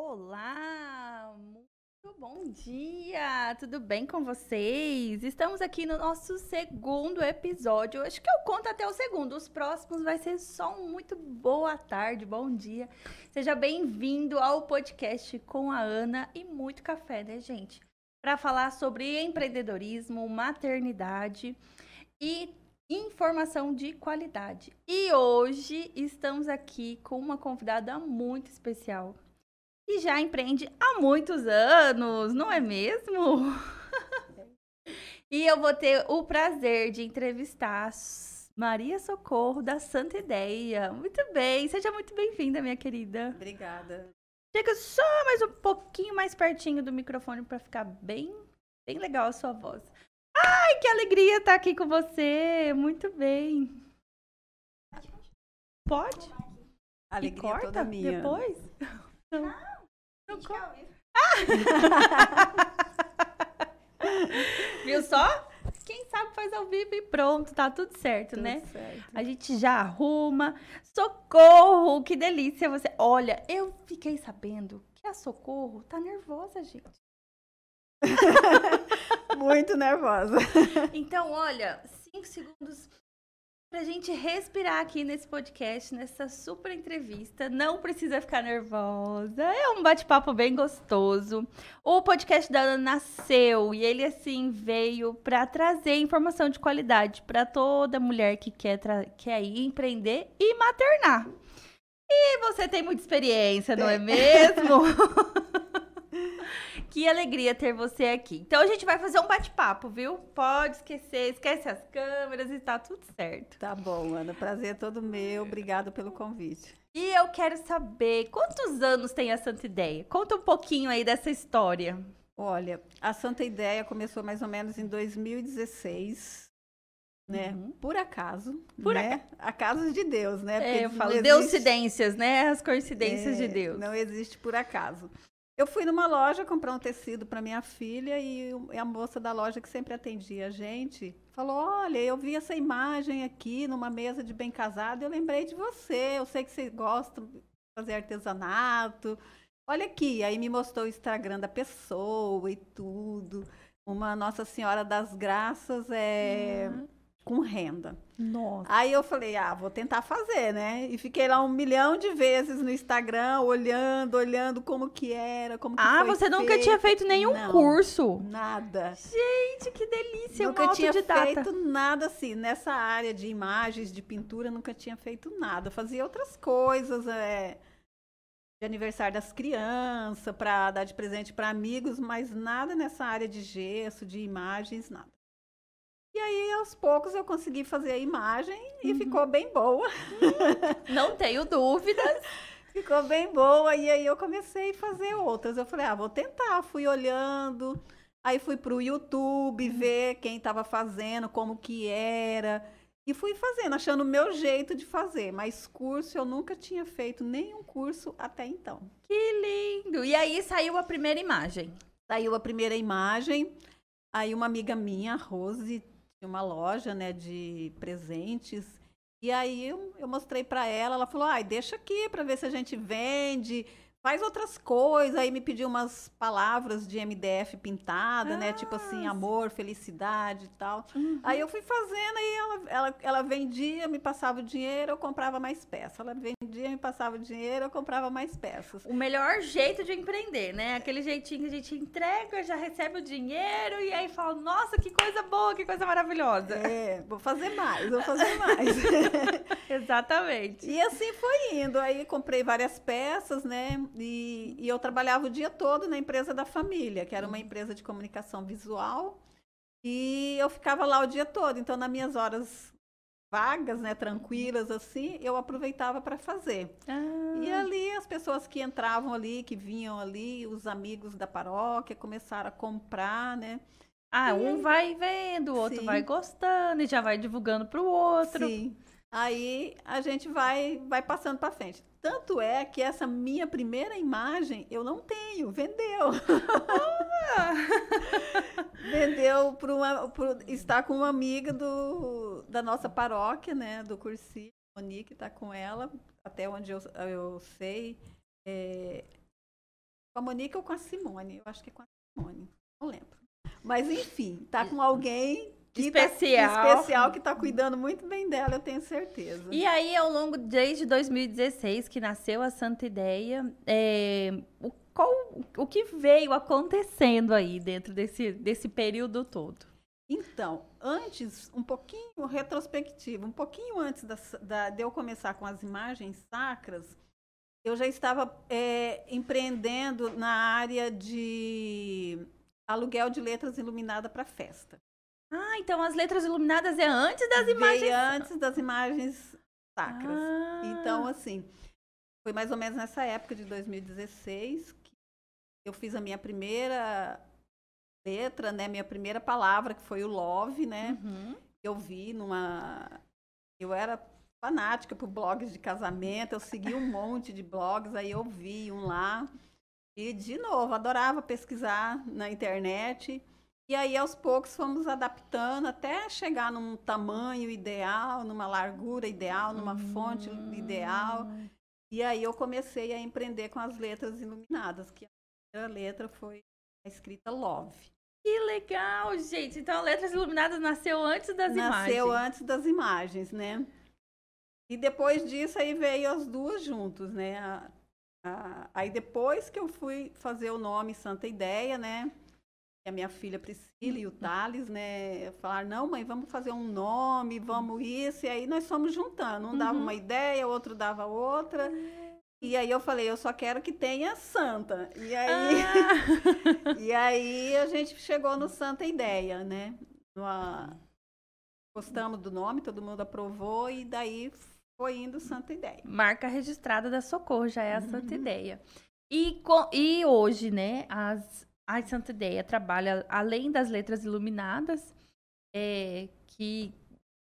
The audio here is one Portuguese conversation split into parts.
Olá, muito bom dia, tudo bem com vocês? Estamos aqui no nosso segundo episódio. Acho que eu conto até o segundo, os próximos vai ser só um muito boa tarde, bom dia. Seja bem-vindo ao podcast com a Ana e muito café, né, gente? Para falar sobre empreendedorismo, maternidade e informação de qualidade. E hoje estamos aqui com uma convidada muito especial e já empreende há muitos anos, não é mesmo? e eu vou ter o prazer de entrevistar Maria Socorro da Santa Ideia. Muito bem, seja muito bem-vinda, minha querida. Obrigada. Chega só mais um pouquinho mais pertinho do microfone para ficar bem, bem legal a sua voz. Ai, que alegria estar aqui com você. Muito bem. Pode? Alegria e corta toda minha. depois? Não. Corta. Viu só? Quem sabe faz ao vivo e pronto, tá tudo certo, tudo né? Certo. A gente já arruma. Socorro, que delícia você. Olha, eu fiquei sabendo que a Socorro tá nervosa, gente. Muito nervosa. Então, olha, cinco segundos pra gente respirar aqui nesse podcast, nessa super entrevista. Não precisa ficar nervosa. É um bate-papo bem gostoso. O podcast da Ana nasceu e ele assim veio para trazer informação de qualidade para toda mulher que quer quer ir empreender e maternar. E você tem muita experiência, não é mesmo? Que alegria ter você aqui. Então a gente vai fazer um bate-papo, viu? Pode esquecer, esquece as câmeras e tá tudo certo. Tá bom, Ana. Prazer é todo meu. Obrigada pelo convite. E eu quero saber quantos anos tem a Santa Ideia? Conta um pouquinho aí dessa história. Olha, a Santa Ideia começou mais ou menos em 2016. Né? Uhum. Por acaso, por né? Acaso de Deus, né? Porque é, eu falo, deucidências, né? As coincidências é, de Deus. Não existe por acaso. Eu fui numa loja comprar um tecido para minha filha e a moça da loja que sempre atendia a gente falou: Olha, eu vi essa imagem aqui numa mesa de bem casado, eu lembrei de você. Eu sei que você gosta de fazer artesanato. Olha aqui. Aí me mostrou o Instagram da pessoa e tudo. Uma Nossa Senhora das Graças é. Uhum com renda. Nossa. Aí eu falei, ah, vou tentar fazer, né? E fiquei lá um milhão de vezes no Instagram, olhando, olhando como que era, como que Ah, você feito. nunca tinha feito nenhum Não, curso? Nada. Gente, que delícia, Nunca uma tinha feito nada assim, nessa área de imagens, de pintura, nunca tinha feito nada. Fazia outras coisas, é, de aniversário das crianças, para dar de presente para amigos, mas nada nessa área de gesso, de imagens, nada. E aí, aos poucos, eu consegui fazer a imagem e uhum. ficou bem boa. Não tenho dúvidas. ficou bem boa. E aí eu comecei a fazer outras. Eu falei, ah, vou tentar. Fui olhando. Aí fui para o YouTube uhum. ver quem estava fazendo, como que era. E fui fazendo, achando o meu jeito de fazer. Mas curso eu nunca tinha feito nenhum curso até então. Que lindo! E aí saiu a primeira imagem. Saiu a primeira imagem. Aí uma amiga minha, Rose, uma loja, né, de presentes. E aí eu, eu mostrei para ela, ela falou: "Ai, deixa aqui para ver se a gente vende" faz outras coisas. Aí me pediu umas palavras de MDF pintada, ah, né? Tipo assim, ah, amor, felicidade e tal. Uhum. Aí eu fui fazendo e ela, ela, ela vendia, me passava o dinheiro, eu comprava mais peças. Ela vendia, me passava o dinheiro, eu comprava mais peças. O melhor jeito de empreender, né? Aquele jeitinho que a gente entrega, já recebe o dinheiro e aí fala, nossa, que coisa boa, que coisa maravilhosa. É, vou fazer mais, vou fazer mais. Exatamente. E assim foi indo. Aí comprei várias peças, né? E, e, eu trabalhava o dia todo na empresa da família, que era uma empresa de comunicação visual. E eu ficava lá o dia todo. Então, nas minhas horas vagas, né, tranquilas assim, eu aproveitava para fazer. Ah. E ali as pessoas que entravam ali, que vinham ali, os amigos da paróquia começaram a comprar, né? Ah, e um vai vendo, o outro sim. vai gostando e já vai divulgando para o outro. Sim. Aí a gente vai vai passando para frente. Tanto é que essa minha primeira imagem eu não tenho, vendeu. vendeu para uma, por, está com uma amiga do, da nossa paróquia, né, do cursinho, Monique está com ela, até onde eu, eu sei. É, Com a Monique ou com a Simone? Eu acho que é com a Simone, não lembro. Mas enfim, tá com alguém especial. Tá, especial que tá cuidando muito bem dela, eu tenho certeza. E aí, ao longo, desde 2016, que nasceu a Santa Ideia, é, o, qual, o que veio acontecendo aí dentro desse, desse período todo? Então, antes, um pouquinho retrospectivo, um pouquinho antes da, da, de eu começar com as imagens sacras, eu já estava é, empreendendo na área de aluguel de letras iluminadas para festa. Ah, então as letras iluminadas é antes das imagens. Veio antes das imagens sacras. Ah. Então, assim, foi mais ou menos nessa época de 2016 que eu fiz a minha primeira letra, né? Minha primeira palavra, que foi o love, né? Uhum. Eu vi numa. Eu era fanática por blogs de casamento, eu segui um monte de blogs, aí eu vi um lá. E, de novo, adorava pesquisar na internet. E aí, aos poucos, fomos adaptando até chegar num tamanho ideal, numa largura ideal, numa hum. fonte ideal. E aí eu comecei a empreender com as letras iluminadas, que a primeira letra foi a escrita Love. Que legal, gente! Então, Letras Iluminadas nasceu antes das nasceu imagens. Nasceu antes das imagens, né? E depois disso aí veio as duas juntos, né? A, a, aí depois que eu fui fazer o nome Santa Ideia, né? A minha filha Priscila e o Thales, né, falaram, não, mãe, vamos fazer um nome, vamos isso, e aí nós fomos juntando, um uhum. dava uma ideia, outro dava outra, e aí eu falei, eu só quero que tenha Santa, e aí, ah. e aí a gente chegou no Santa Ideia, né, Numa, gostamos do nome, todo mundo aprovou, e daí foi indo Santa Ideia. Marca registrada da Socorro, já é a Santa uhum. Ideia. E, e hoje, né, as, a Santa Ideia trabalha, além das letras iluminadas, é, que,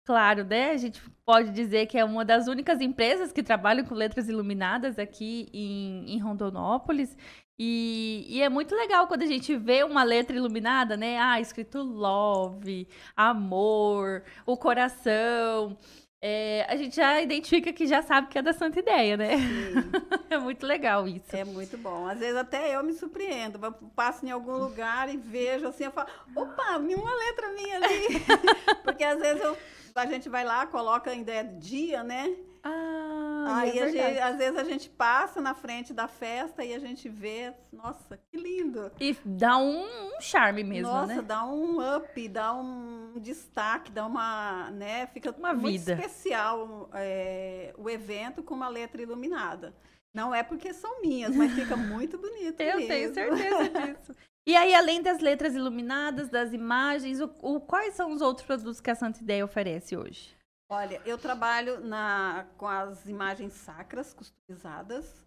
claro, né, a gente pode dizer que é uma das únicas empresas que trabalham com letras iluminadas aqui em, em Rondonópolis. E, e, é muito legal quando a gente vê uma letra iluminada, né? Ah, escrito love, amor, o coração é, a gente já identifica que já sabe que é da Santa Ideia, né? é muito legal isso. É muito bom. Às vezes até eu me surpreendo. Passo em algum lugar e vejo assim, eu falo, opa, uma letra minha ali. Porque às vezes eu, a gente vai lá, coloca ainda é dia, né? Ah, Aí é gente, às vezes a gente passa na frente da festa e a gente vê, nossa, que lindo. E dá um, um charme mesmo, nossa, né? Nossa, dá um up, dá um destaque, dá uma, né, fica uma muito vida. especial é, o evento com uma letra iluminada. Não é porque são minhas, mas fica muito bonito Eu mesmo. tenho certeza disso. E aí, além das letras iluminadas, das imagens, o, o, quais são os outros produtos que a Santa Ideia oferece hoje? Olha, eu trabalho na, com as imagens sacras customizadas,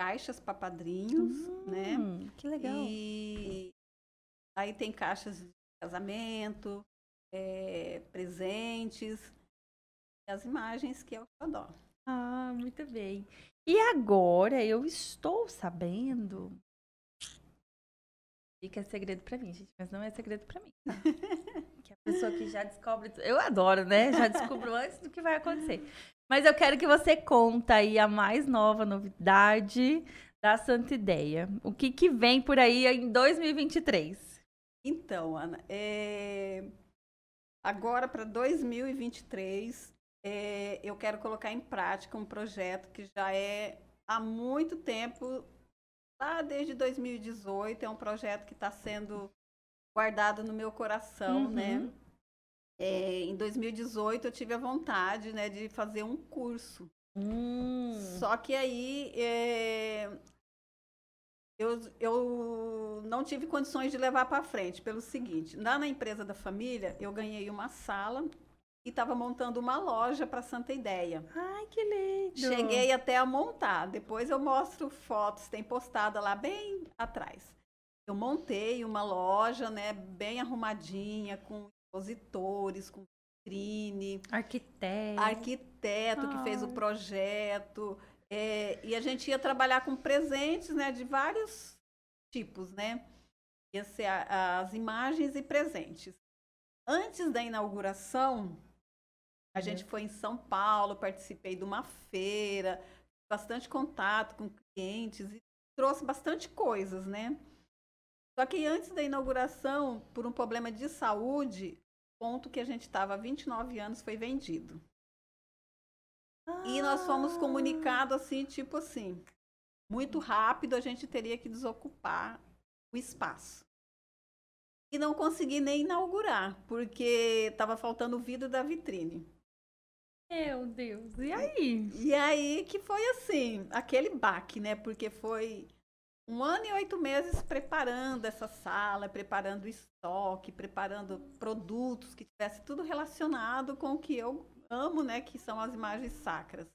caixas para padrinhos, hum, né? Que legal. E aí tem caixas de casamento, é, presentes, as imagens que eu adoro. Ah, muito bem. E agora eu estou sabendo que é segredo para mim, gente, mas não é segredo para mim. Tá? pessoa que já descobre, eu adoro, né? Já descubro antes do que vai acontecer. Mas eu quero que você conta aí a mais nova novidade da Santa Ideia. O que, que vem por aí em 2023? Então, Ana, é... agora para 2023, é... eu quero colocar em prática um projeto que já é há muito tempo lá desde 2018. É um projeto que está sendo guardado no meu coração, né? uhum. né? É, em 2018 eu tive a vontade, né, de fazer um curso. Hum. Só que aí é, eu, eu não tive condições de levar para frente pelo seguinte: lá na empresa da família eu ganhei uma sala e estava montando uma loja para Santa Ideia. Ai, que lindo! Cheguei até a montar. Depois eu mostro fotos, tem postada lá bem atrás. Eu montei uma loja, né, bem arrumadinha, com expositores, com vitrine. Arquiteto. Arquiteto Ai. que fez o projeto. É, e a gente ia trabalhar com presentes, né, de vários tipos, né? Ia ser a, as imagens e presentes. Antes da inauguração, a gente uhum. foi em São Paulo, participei de uma feira, bastante contato com clientes e trouxe bastante coisas, né? Só que antes da inauguração, por um problema de saúde, ponto que a gente estava há 29 anos foi vendido. E nós fomos Ah. comunicados assim, tipo assim, muito rápido a gente teria que desocupar o espaço. E não consegui nem inaugurar, porque estava faltando o vidro da vitrine. Meu Deus, e aí? E aí que foi assim, aquele baque, né? Porque foi um ano e oito meses preparando essa sala, preparando estoque, preparando produtos que tivesse tudo relacionado com o que eu amo, né? Que são as imagens sacras.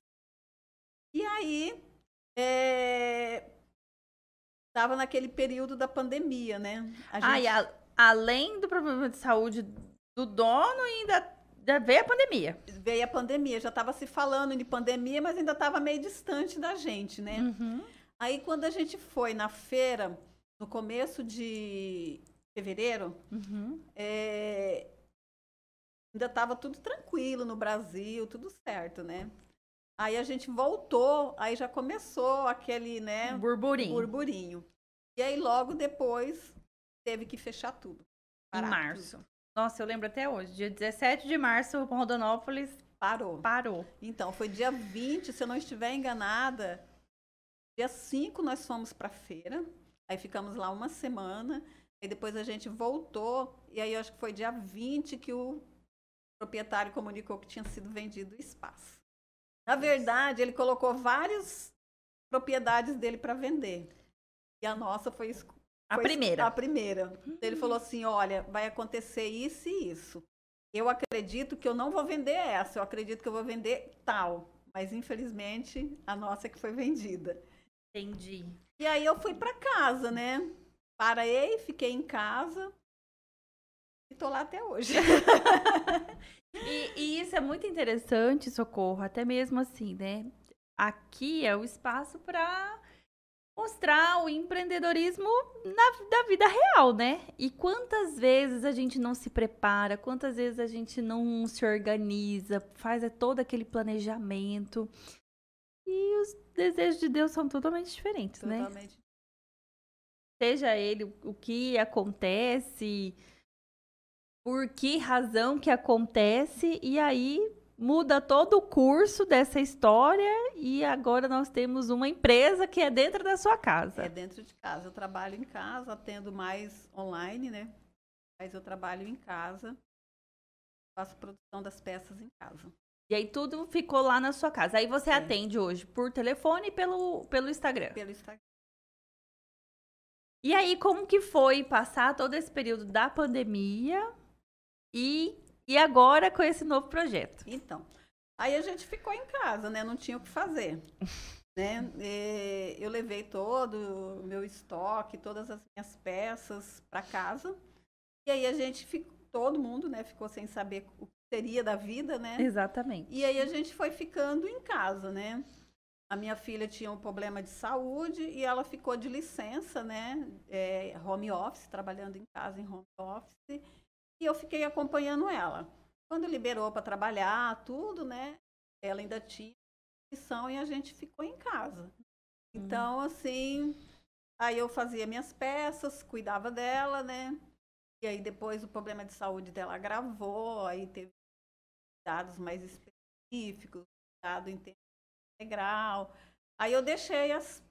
E aí, estava naquele período da pandemia, né? A Ah, gente- e a- além do problema de saúde do dono, ainda, ainda veio a pandemia. veio a pandemia, já estava se falando de pandemia, mas ainda estava meio distante da gente, né? Uhum. Aí quando a gente foi na feira, no começo de fevereiro, Uhum. é, ainda estava tudo tranquilo no Brasil, tudo certo, né? Aí a gente voltou, aí já começou aquele, né, Burburinho. burburinho. E aí logo depois teve que fechar tudo. Em março. tudo. Nossa, eu lembro até hoje. Dia 17 de março, Rondonópolis Parou. parou. Então, foi dia 20, se eu não estiver enganada. Dia 5 nós fomos para feira. Aí ficamos lá uma semana. Aí depois a gente voltou. E aí acho que foi dia 20 que o proprietário comunicou que tinha sido vendido o espaço. Na verdade, ele colocou várias propriedades dele para vender. E a nossa foi, esco- A foi primeira. A primeira. Ele falou assim: olha, vai acontecer isso e isso. Eu acredito que eu não vou vender essa, eu acredito que eu vou vender tal. Mas infelizmente a nossa que foi vendida. Entendi. E aí eu fui para casa, né? Parei, fiquei em casa e tô lá até hoje. E, e isso é muito interessante, Socorro, até mesmo assim, né? Aqui é o espaço para mostrar o empreendedorismo na, da vida real, né? E quantas vezes a gente não se prepara, quantas vezes a gente não se organiza, faz é, todo aquele planejamento. E os desejos de Deus são totalmente diferentes, né? Totalmente. seja ele o- o que acontece, por que razão que acontece, e aí muda todo o curso dessa história e agora nós temos uma empresa que é dentro da sua casa. É dentro de casa. Eu trabalho em casa, atendo mais online, né? Mas eu trabalho em casa, faço produção das peças em casa. E aí tudo ficou lá na sua casa. Aí você É. atende hoje por telefone e pelo, pelo Instagram. Pelo Instagram. E aí, como que foi passar todo esse período da pandemia e, e agora com esse novo projeto? Então, aí a gente ficou em casa, né? Não tinha o que fazer. né? E eu levei todo o meu estoque, todas as minhas peças para casa. E aí a gente ficou, todo mundo, né, ficou sem saber o que seria da vida, né? Exatamente. E aí a gente foi ficando em casa, né? A minha filha tinha um problema de saúde e ela ficou de licença, né? É, home office, trabalhando em casa em home office. E eu fiquei acompanhando ela. Quando liberou para trabalhar, tudo, né? Ela ainda tinha lição e a gente ficou em casa. Então, assim, aí eu fazia minhas peças, cuidava dela, né? E aí depois o problema de saúde dela agravou, aí teve dados mais específicos, dado em tempo integral. Aí eu deixei as,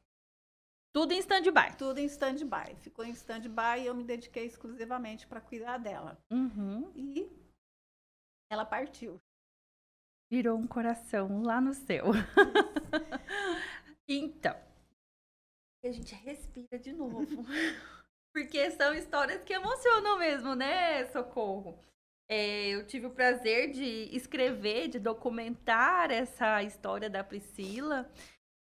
Tudo em stand-by. tudo em stand-by. Ficou em stand-by e eu me dediquei exclusivamente para cuidar dela. Uhum. E ela partiu. Virou um coração lá no céu. então, a gente respira de novo. Porque são histórias que emocionam mesmo, né, Socorro? É, eu tive o prazer de escrever, de documentar essa história da Priscila.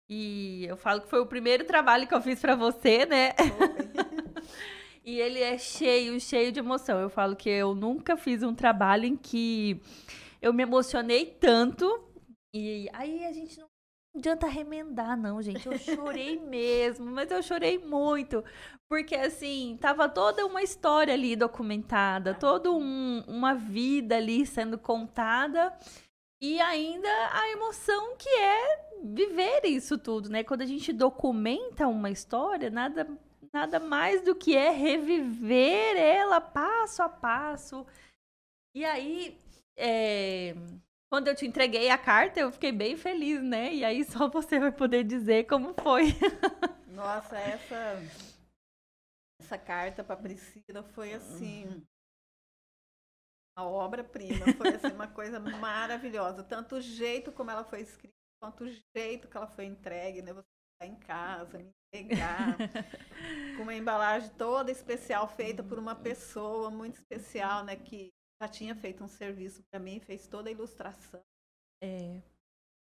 E eu falo que foi o primeiro trabalho que eu fiz para você, né? E ele é cheio, cheio de emoção. Eu falo que eu nunca fiz um trabalho em que eu me emocionei tanto. E aí a gente não adianta remendar, não, gente. Eu chorei mesmo, mas eu chorei muito. Porque, assim, tava toda uma história ali documentada, toda um- uma vida ali sendo contada. E ainda a emoção que é viver isso tudo, né? Quando a gente documenta uma história, nada, nada mais do que é reviver ela passo a passo. E aí, é, quando eu te entreguei a carta, eu fiquei bem feliz, né? E aí só você vai poder dizer como foi. Nossa, essa essa carta para Priscila foi assim a obra-prima, foi assim, uma coisa maravilhosa, tanto o jeito como ela foi escrita, quanto o jeito que ela foi entregue, né? Você tá em casa, me entregar, com uma embalagem toda especial feita por uma pessoa muito especial, né, que já tinha feito um serviço para mim, fez toda a ilustração. É.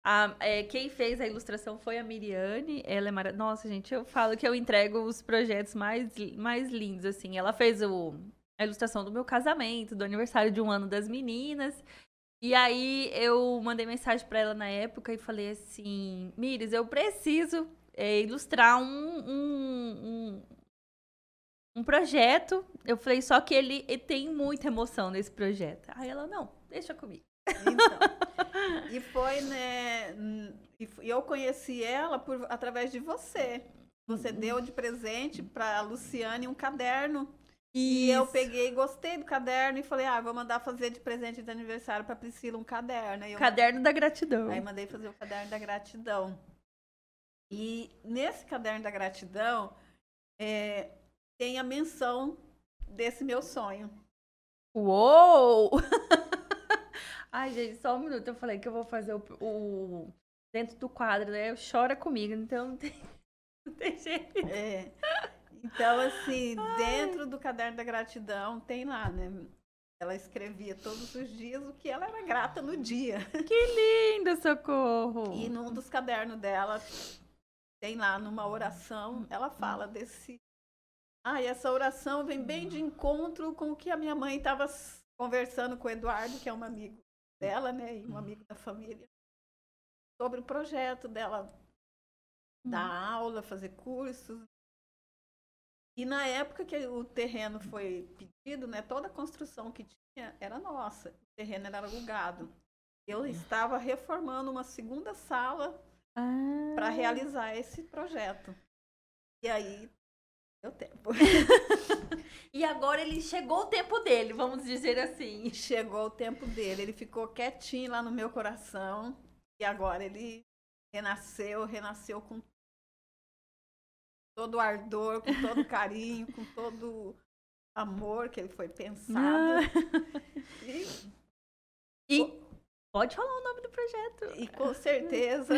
A, é, quem fez a ilustração foi a Miriane. Ela é maravilhosa. Nossa, gente, eu falo que eu entrego os projetos mais, mais lindos, assim. Ela fez o, a ilustração do meu casamento, do aniversário de um ano das meninas. E aí eu mandei mensagem para ela na época e falei assim: Miris, eu preciso é, ilustrar um, um, um, projeto. Eu falei, só que ele, ele tem muita emoção nesse projeto. Aí ela, não, deixa comigo. Então, e foi, né? E eu conheci ela por, através de você. Você uhum. deu de presente para a Luciane um caderno. Isso. E eu peguei, gostei do caderno e falei, ah, vou mandar fazer de presente de aniversário para Priscila um caderno. Aí caderno da gratidão. Aí mandei fazer o caderno da gratidão. E nesse caderno da gratidão é, tem a menção desse meu sonho. Uou! Ai, gente, só um minuto. Eu falei que eu vou fazer o, o dentro do quadro, né? Chora comigo, então não tem, não tem jeito. É. Então, assim, Ai. dentro do caderno da gratidão tem lá, né? Ela escrevia todos os dias o que ela era grata no dia. Que lindo, socorro! E num dos cadernos dela tem lá numa oração, ela fala desse. Ah, e essa oração vem bem de encontro com o que a minha mãe estava conversando com o Eduardo, que é um amigo dela, né, e um amigo da família, sobre o projeto dela dar uhum. aula, fazer cursos. E na época que o terreno foi pedido, né, toda a construção que tinha era nossa. O terreno era alugado. Eu uhum. estava reformando uma segunda sala ah. para realizar esse projeto. E aí deu tempo. e agora ele chegou o tempo dele, vamos dizer assim. Chegou o tempo dele. Ele ficou quietinho lá no meu coração. E agora ele renasceu, renasceu com todo o ardor, com todo o carinho, com todo o amor que ele foi pensado. Ah. E, e pode falar o nome do projeto. E com certeza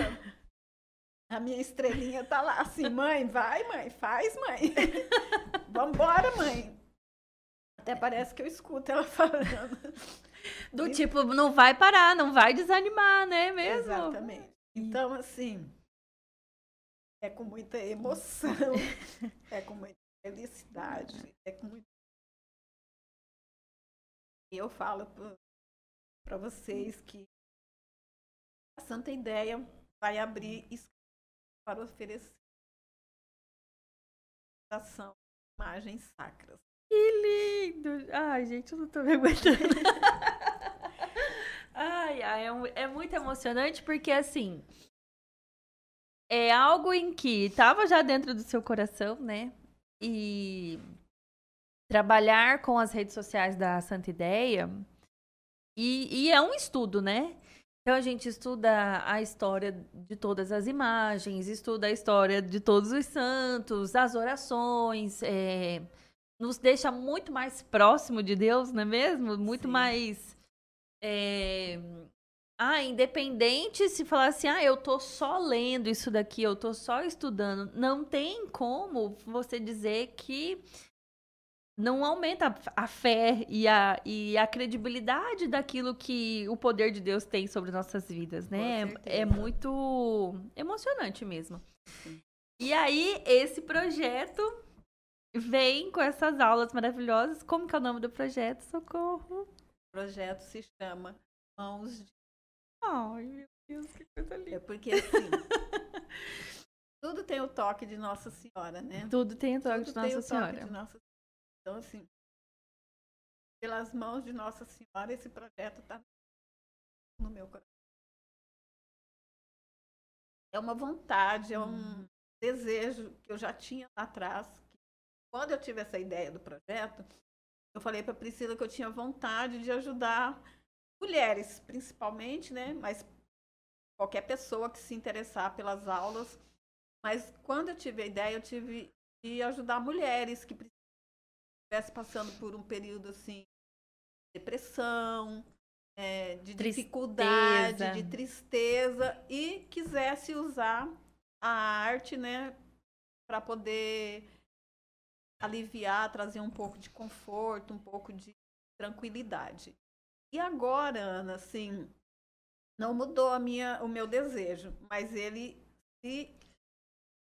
a minha estrelinha tá lá assim, mãe, vai, mãe, faz, mãe. Vambora, mãe. Até parece que eu escuto ela falando. Do e... tipo, não vai parar, não vai desanimar, né mesmo? Exatamente. Então, assim, é com muita emoção, é com muita felicidade, é com muito. E eu falo para vocês que a Santa Ideia vai abrir para oferecer ação imagens sacras. Que lindo! Ai, gente, eu não tô me aguentando. ai, ai, é, é muito emocionante porque, assim, é algo em que estava já dentro do seu coração, né? E trabalhar com as redes sociais da Santa Ideia. E, e é um estudo, né? Então a gente estuda a história de todas as imagens, estuda a história de todos os santos, as orações, é, nos deixa muito mais próximo de Deus, não é mesmo? Muito Sim. mais. É, ah, independente se falar assim, ah, eu tô só lendo isso daqui, eu tô só estudando, não tem como você dizer que não aumenta a fé e a, e a credibilidade daquilo que o poder de Deus tem sobre nossas vidas, né? É, é, muito emocionante mesmo. Sim. E aí, esse projeto vem com essas aulas maravilhosas. Como que é o nome do projeto? Socorro! O projeto se chama Mãos de... Ai, meu Deus, que coisa linda. É porque, assim, tudo tem o toque de Nossa Senhora, né? Tudo tem o toque, tudo de, Nossa o toque de Nossa então, assim, pelas mãos de Nossa Senhora, esse projeto está no meu coração. é uma vontade, é um desejo que eu já tinha lá atrás. Quando eu tive essa ideia do projeto, eu falei para Priscila que eu tinha vontade de ajudar mulheres, principalmente, né? Mas qualquer pessoa que se interessar pelas aulas. Mas quando eu tive a ideia, eu tive de ajudar mulheres que estivessem passando por um período assim, de depressão, é, de tristeza. dificuldade, de tristeza e quisesse usar a arte, né, para poder aliviar, trazer um pouco de conforto, um pouco de tranquilidade. E agora, Ana, assim, não mudou a minha, o meu desejo, mas ele se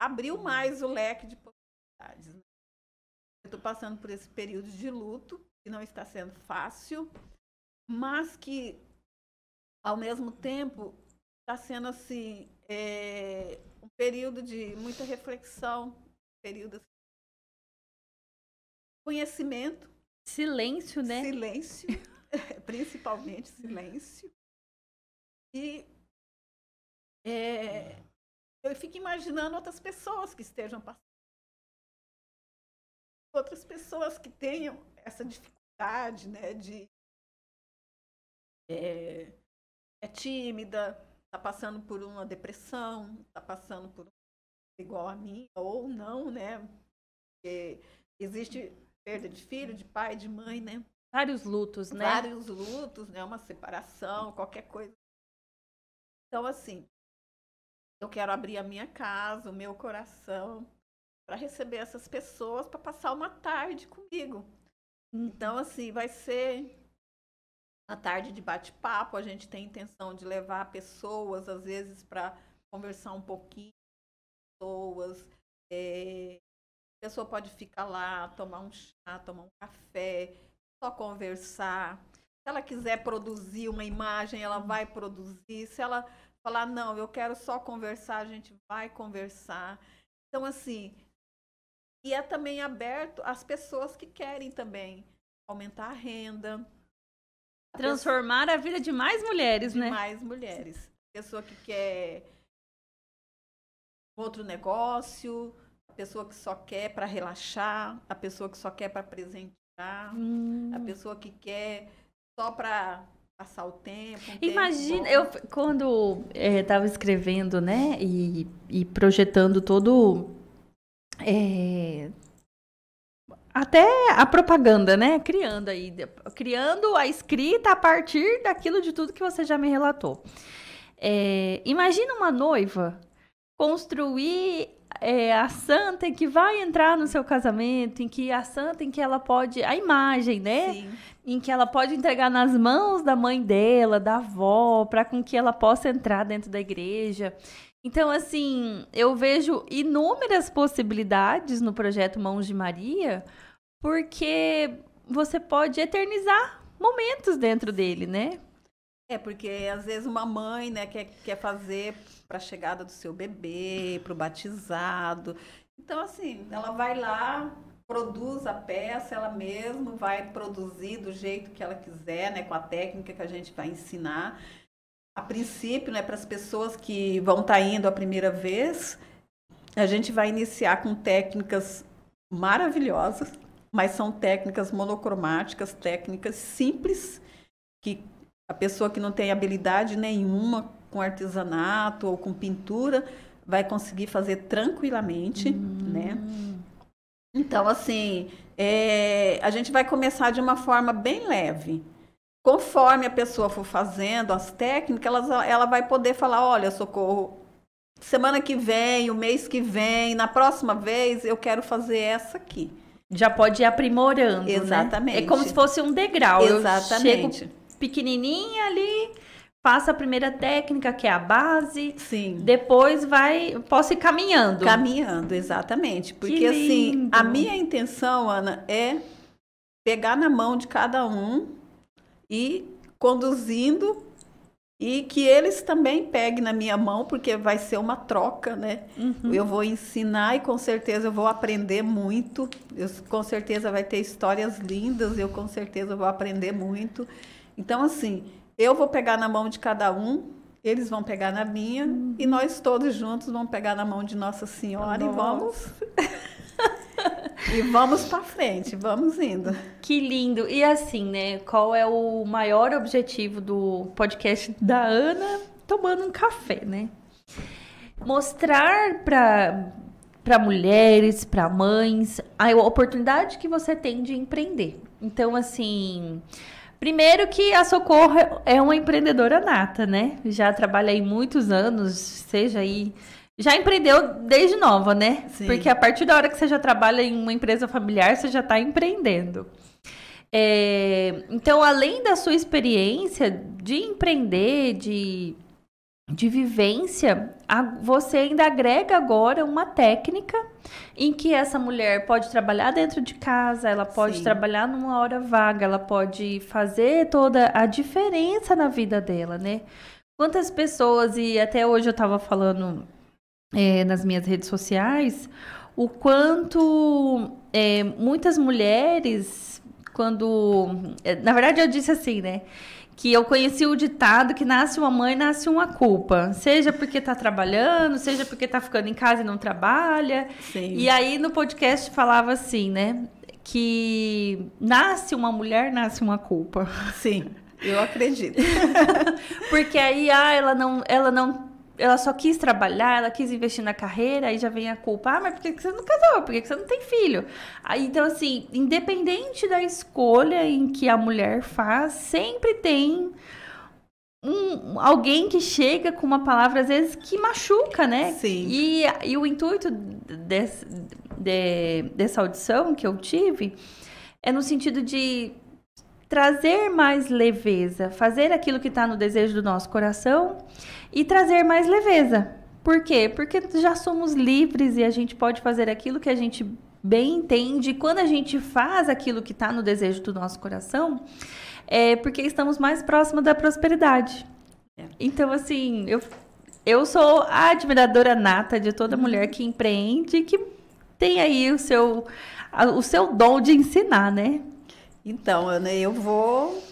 abriu mais o leque de possibilidades. Né? Eu estou passando por esse período de luto, que não está sendo fácil, mas que, ao mesmo tempo, está sendo assim, é, um período de muita reflexão, um período assim, conhecimento. Silêncio, né? Silêncio, principalmente silêncio. E é, eu fico imaginando outras pessoas que estejam passando. Outras pessoas que tenham essa dificuldade, né, de é, é tímida, está passando por uma depressão, está passando por igual a mim, ou não, né? Porque existe perda de filho, de pai, de mãe, né? Vários lutos, né? Vários lutos, né? Uma separação, qualquer coisa. Então, assim, eu quero abrir a minha casa, o meu coração, para receber essas pessoas, para passar uma tarde comigo. Então, assim, vai ser uma tarde de bate-papo. A gente tem intenção de levar pessoas, às vezes, para conversar um pouquinho pessoas. É, a pessoa pode ficar lá, tomar um chá, tomar um café, só conversar. Se ela quiser produzir uma imagem, ela vai produzir. Se ela falar, não, eu quero só conversar, a gente vai conversar. Então, assim, e é também aberto às pessoas que querem também aumentar a renda. Transformar a vida de mais mulheres, de né? Mais mulheres. Pessoa que quer outro negócio, a pessoa que só quer para relaxar, a pessoa que só quer para presentear, hum. a pessoa que quer só para passar o tempo. Um Imagina, tempo eu quando estava é, escrevendo, né, e, e projetando todo é, até a propaganda, né, criando aí, criando a escrita a partir daquilo de tudo que você já me relatou. É, imagina uma noiva construir é, a santa em que vai entrar no seu casamento, em que a santa em que ela pode. A imagem, né? Sim. Em que ela pode entregar nas mãos da mãe dela, da avó, para com que ela possa entrar dentro da igreja. Então, assim, eu vejo inúmeras possibilidades no projeto Mãos de Maria, porque você pode eternizar momentos dentro dele, né? É, porque às vezes uma mãe, né, quer, quer fazer para a chegada do seu bebê, para o batizado. Então, assim, ela vai lá, produz a peça, ela mesma vai produzir do jeito que ela quiser, né, com a técnica que a gente vai ensinar. A princípio, né, para as pessoas que vão estar tá indo a primeira vez, a gente vai iniciar com técnicas maravilhosas, mas são técnicas monocromáticas, técnicas simples, que a pessoa que não tem habilidade nenhuma com artesanato ou com pintura vai conseguir fazer tranquilamente, hum. né? Então, assim, é, a gente vai começar de uma forma bem leve. Conforme a pessoa for fazendo as técnicas, ela, ela vai poder falar: olha, socorro, semana que vem, o mês que vem, na próxima vez eu quero fazer essa aqui. Já pode ir aprimorando. Né? Exatamente. Né? É como se fosse um degrau. Exatamente. Eu chego pequenininha ali, faço a primeira técnica, que é a base. Sim. Depois vai, posso ir caminhando. Caminhando, exatamente. Porque assim, a minha intenção, Ana, é pegar na mão de cada um e conduzindo e que eles também peguem na minha mão, porque vai ser uma troca, né? Uhum. Eu vou ensinar e com certeza eu vou aprender muito. Eu, com certeza vai ter histórias lindas, eu com certeza vou aprender muito. Então, assim, eu vou pegar na mão de cada um eles vão pegar na minha uhum. e nós todos juntos vamos pegar na mão de Nossa Senhora Nossa. e vamos e vamos para frente, vamos indo. Que lindo. E assim, né, qual é o maior objetivo do podcast da Ana tomando um café, né? Mostrar para para mulheres, para mães, a oportunidade que você tem de empreender. Então, assim, Primeiro que a Socorro é uma empreendedora nata, né? Já trabalha aí muitos anos, seja aí. Já empreendeu desde nova, né? Sim. Porque a partir da hora que você já trabalha em uma empresa familiar, você já está empreendendo. É, então, além da sua experiência de empreender, de de vivência, a, você ainda agrega agora uma técnica em que essa mulher pode trabalhar dentro de casa, ela pode Sim. trabalhar numa hora vaga, ela pode fazer toda a diferença na vida dela, né? Quantas pessoas, e até hoje eu estava falando é, nas minhas redes sociais, o quanto é, muitas mulheres, quando. É, na verdade, eu disse assim, né? que eu conheci o ditado que nasce uma mãe, nasce uma culpa. Seja porque está trabalhando, seja porque está ficando em casa e não trabalha. Sim. E aí no podcast falava assim, né? Que nasce uma mulher, nasce uma culpa. Sim, eu acredito. porque aí ah, ela não, ela não ela só quis trabalhar, ela quis investir na carreira, aí já vem a culpa, ah, mas por que você não casou? Por que você não tem filho? Aí, então, assim, independente da escolha em que a mulher faz, sempre tem um, alguém que chega com uma palavra, às vezes, que machuca, né? Sim. E, e o intuito desse, de, dessa audição que eu tive é no sentido de trazer mais leveza, fazer aquilo que está no desejo do nosso coração e trazer mais leveza. Por quê? Porque já somos livres e a gente pode fazer aquilo que a gente bem entende. Quando a gente faz aquilo que está no desejo do nosso coração, é porque estamos mais próximos da prosperidade. É. Então, assim, eu, eu sou a admiradora nata de toda uhum. mulher que empreende e que tem aí o seu, o seu dom de ensinar, né? Então, Ana, eu vou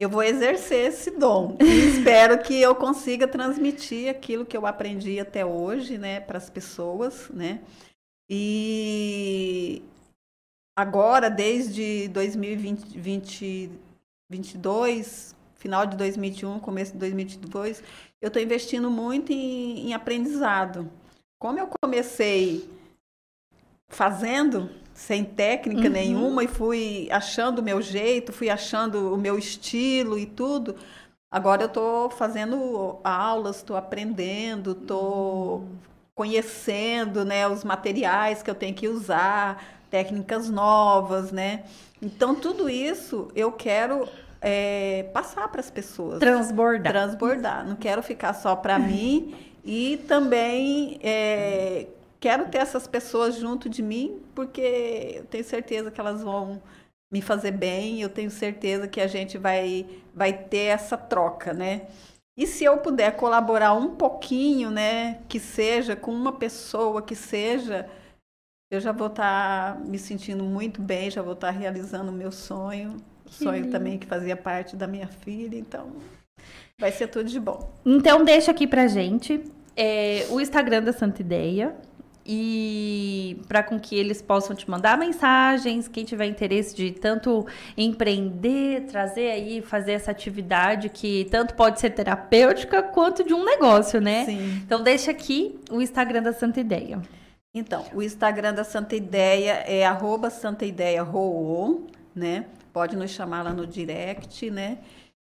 eu vou exercer esse dom. Espero que eu consiga transmitir aquilo que eu aprendi até hoje, né, para as pessoas, né? E agora, desde 2022, final de 2021, começo de 2022, eu estou investindo muito em, em aprendizado. Como eu comecei fazendo, sem técnica uhum. nenhuma e fui achando o meu jeito, fui achando o meu estilo e tudo. Agora eu estou fazendo aulas, estou aprendendo, estou uhum. conhecendo né, os materiais que eu tenho que usar, técnicas novas, né? Então, tudo isso eu quero é, passar para as pessoas. Transbordar. Transbordar. Não quero ficar só para mim e também é, quero ter essas pessoas junto de mim, porque eu tenho certeza que elas vão me fazer bem, eu tenho certeza que a gente vai, vai ter essa troca, né? E se eu puder colaborar um pouquinho, né, que seja com uma pessoa que seja, eu já vou estar tá me sentindo muito bem, já vou estar tá realizando o meu sonho, que sonho lindo. também que fazia parte da minha filha, então vai ser tudo de bom. Então deixa aqui pra gente é, o Instagram da Santa Ideia, e para com que eles possam te mandar mensagens, quem tiver interesse de tanto empreender, trazer aí, fazer essa atividade que tanto pode ser terapêutica quanto de um negócio, né? Sim. Então deixa aqui o Instagram da Santa Ideia. Então, o Instagram da Santa Ideia é arroba Santa Ideia né? Pode nos chamar lá no direct, né?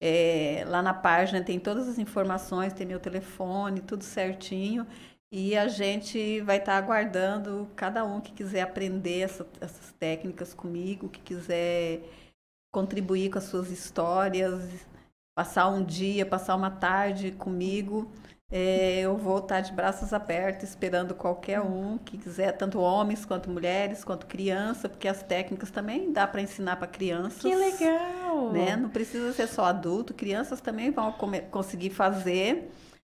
É, lá na página tem todas as informações, tem meu telefone, tudo certinho. E a gente vai estar tá aguardando cada um que quiser aprender essa, essas técnicas comigo, que quiser contribuir com as suas histórias, passar um dia, passar uma tarde comigo. É, eu vou estar tá de braços abertos esperando qualquer um que quiser, tanto homens quanto mulheres, quanto criança, porque as técnicas também dá para ensinar para crianças. Que legal! Né? Não precisa ser só adulto, crianças também vão conseguir fazer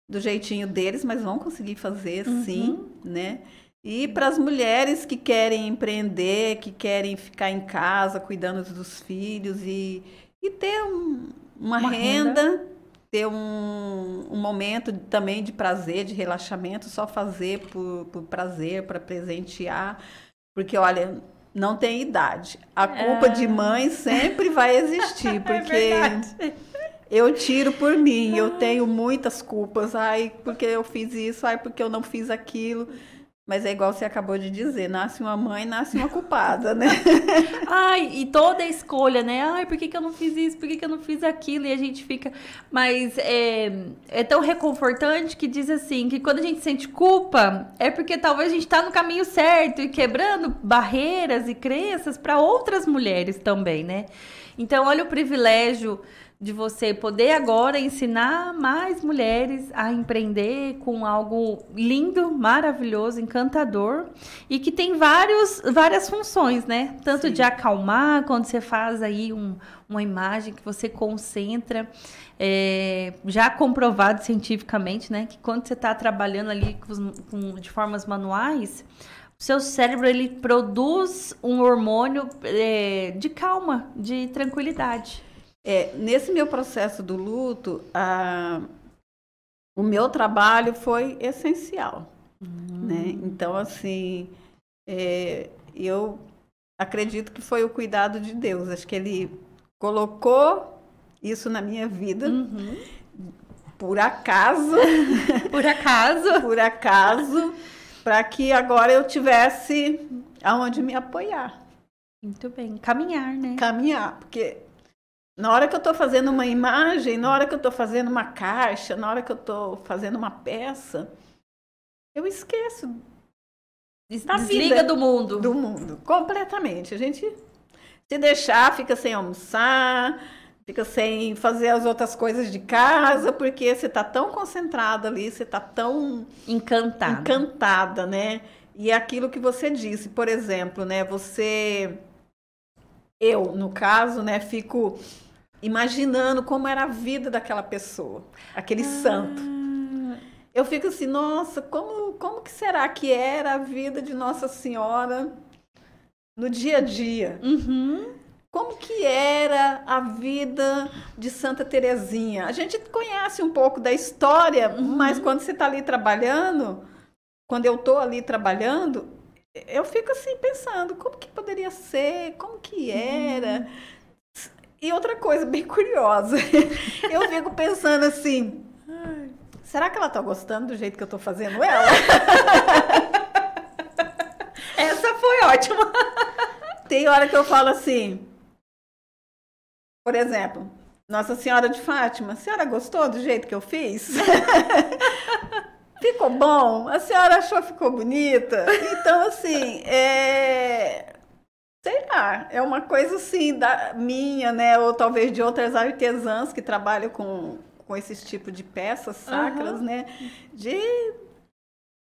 do jeitinho deles, mas vão conseguir fazer uhum. sim, né? E para as mulheres que querem empreender, que querem ficar em casa cuidando dos filhos e, e ter um, uma, uma, renda, renda, ter um, um momento também de prazer, de relaxamento, só fazer por, por prazer, para presentear. Porque, olha, não tem idade. A culpa é... de mãe sempre vai existir, é porque é eu tiro por mim, eu tenho muitas culpas. Ai, porque eu fiz isso, ai, porque eu não fiz aquilo. Mas é igual você acabou de dizer, nasce uma mãe, nasce uma culpada, né? Ai, e toda escolha, né? Ai, por que, que eu não fiz isso? Por que, que eu não fiz aquilo? E a gente fica. Mas é, é tão reconfortante que diz assim: que quando a gente sente culpa, é porque talvez a gente está no caminho certo e quebrando barreiras e crenças para outras mulheres também, né? Então, olha o privilégio de você poder agora ensinar mais mulheres a empreender com algo lindo, maravilhoso, encantador e que tem vários, várias funções, né? Tanto Sim. de acalmar, quando você faz aí um, uma imagem que você concentra, é, já comprovado cientificamente, né? Que quando você está trabalhando ali com, com, de formas manuais, o seu cérebro ele produz um hormônio é, de calma, de tranquilidade. É, nesse meu processo do luto, a, o meu trabalho foi essencial. Uhum. Né? Então, assim, é, eu acredito que foi o cuidado de Deus. Acho que Ele colocou isso na minha vida. Uhum. Por acaso. por acaso. por acaso. Para que agora eu tivesse aonde me apoiar. Muito bem. Caminhar, né? Caminhar. Porque na hora que eu estou fazendo uma imagem, na hora que eu estou fazendo uma caixa, na hora que eu estou fazendo uma peça, eu esqueço. Da Desliga vida, do mundo. Do mundo, completamente. A gente se deixar, fica sem almoçar, fica sem fazer as outras coisas de casa, porque você está tão concentrada ali, você está tão encantada. encantada, né? E é aquilo que você disse, por exemplo, né? Você eu, no caso, né, fico imaginando como era a vida daquela pessoa, aquele ah. santo. Eu fico assim, nossa, como, como que será que era a vida de Nossa Senhora no dia a dia? Uhum. Como que era a vida de Santa Terezinha? A gente conhece um pouco da história, uhum. mas quando você está ali trabalhando, quando eu estou ali trabalhando, eu fico assim pensando, como que poderia ser, como que era? Uhum. E outra coisa bem curiosa, eu fico pensando assim, será que ela tá gostando do jeito que eu tô fazendo ela? Essa foi ótima. Tem hora que eu falo assim, por exemplo, Nossa Senhora de Fátima, a senhora gostou do jeito que eu fiz? ficou bom? A senhora achou que ficou bonita? Então, assim, é sei lá, é uma coisa assim da minha, né? Ou talvez de outras artesãs que trabalham com, com esse tipo de peças sacras, uhum. né? De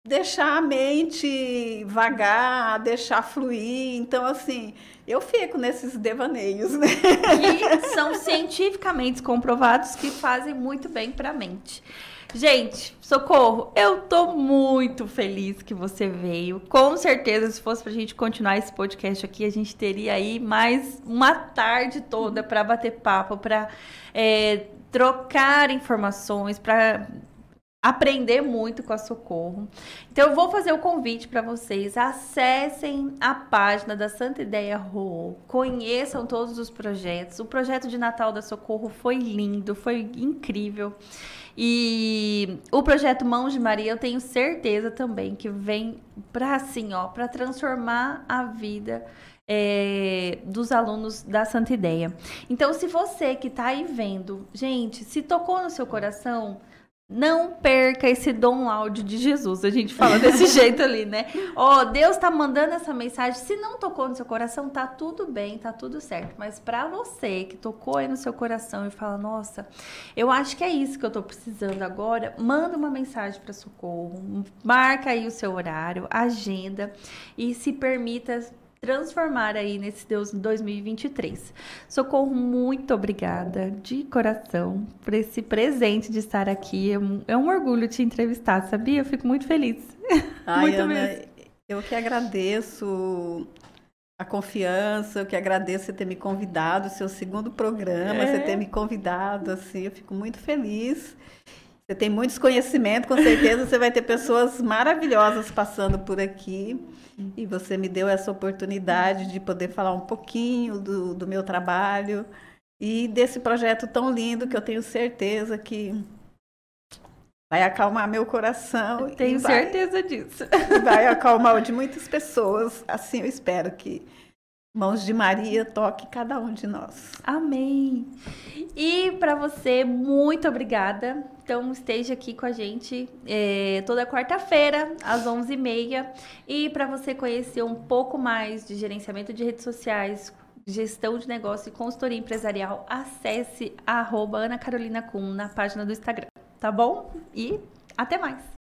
deixar a mente vagar, deixar fluir. Então, assim, eu fico nesses devaneios, né? Que são cientificamente comprovados que fazem muito bem para a mente. Gente, socorro, eu tô muito feliz que você veio. Com certeza, se fosse pra gente continuar esse podcast aqui, a gente teria aí mais uma tarde toda para bater papo, para é, trocar informações, para aprender muito com a Socorro. Então eu vou fazer o convite para vocês, acessem a página da Santa Ideia Rô, conheçam todos os projetos. O projeto de Natal da Socorro foi lindo, foi incrível. E o projeto Mãos de Maria, eu tenho certeza também que vem para assim, ó, para transformar a vida é, dos alunos da Santa Ideia. Então, se você que está aí vendo, gente, se tocou no seu coração, não perca esse dom áudio de Jesus. A gente fala desse jeito ali, né? Ó, oh, Deus tá mandando essa mensagem. Se não tocou no seu coração, tá tudo bem, tá tudo certo. Mas para você que tocou aí no seu coração e fala: "Nossa, eu acho que é isso que eu tô precisando agora", manda uma mensagem para Socorro. Marca aí o seu horário, agenda e se permita transformar aí nesse Deus 2023. Socorro, muito obrigada de coração por esse presente de estar aqui. É um, é um orgulho te entrevistar, sabia? Eu fico muito feliz. Ai, muito Ana, mesmo. eu que agradeço a confiança, eu que agradeço você ter me convidado, seu segundo programa, é. você ter me convidado, assim, eu fico muito feliz. Você tem muitos conhecimentos, com certeza você vai ter pessoas maravilhosas passando por aqui. E você me deu essa oportunidade de poder falar um pouquinho do, do meu trabalho e desse projeto tão lindo que eu tenho certeza que vai acalmar meu coração. tenho vai, certeza disso. Vai acalmar o de muitas pessoas. Assim eu espero que Mãos de Maria toque cada um de nós. Amém. E para você, muito obrigada. Então, esteja aqui com a gente é, toda quarta-feira, às 11h30. E para você conhecer um pouco mais de gerenciamento de redes sociais, gestão de negócio e consultoria empresarial, acesse arroba Ana Carolina Kuhn na página do Instagram. Tá bom? E até mais!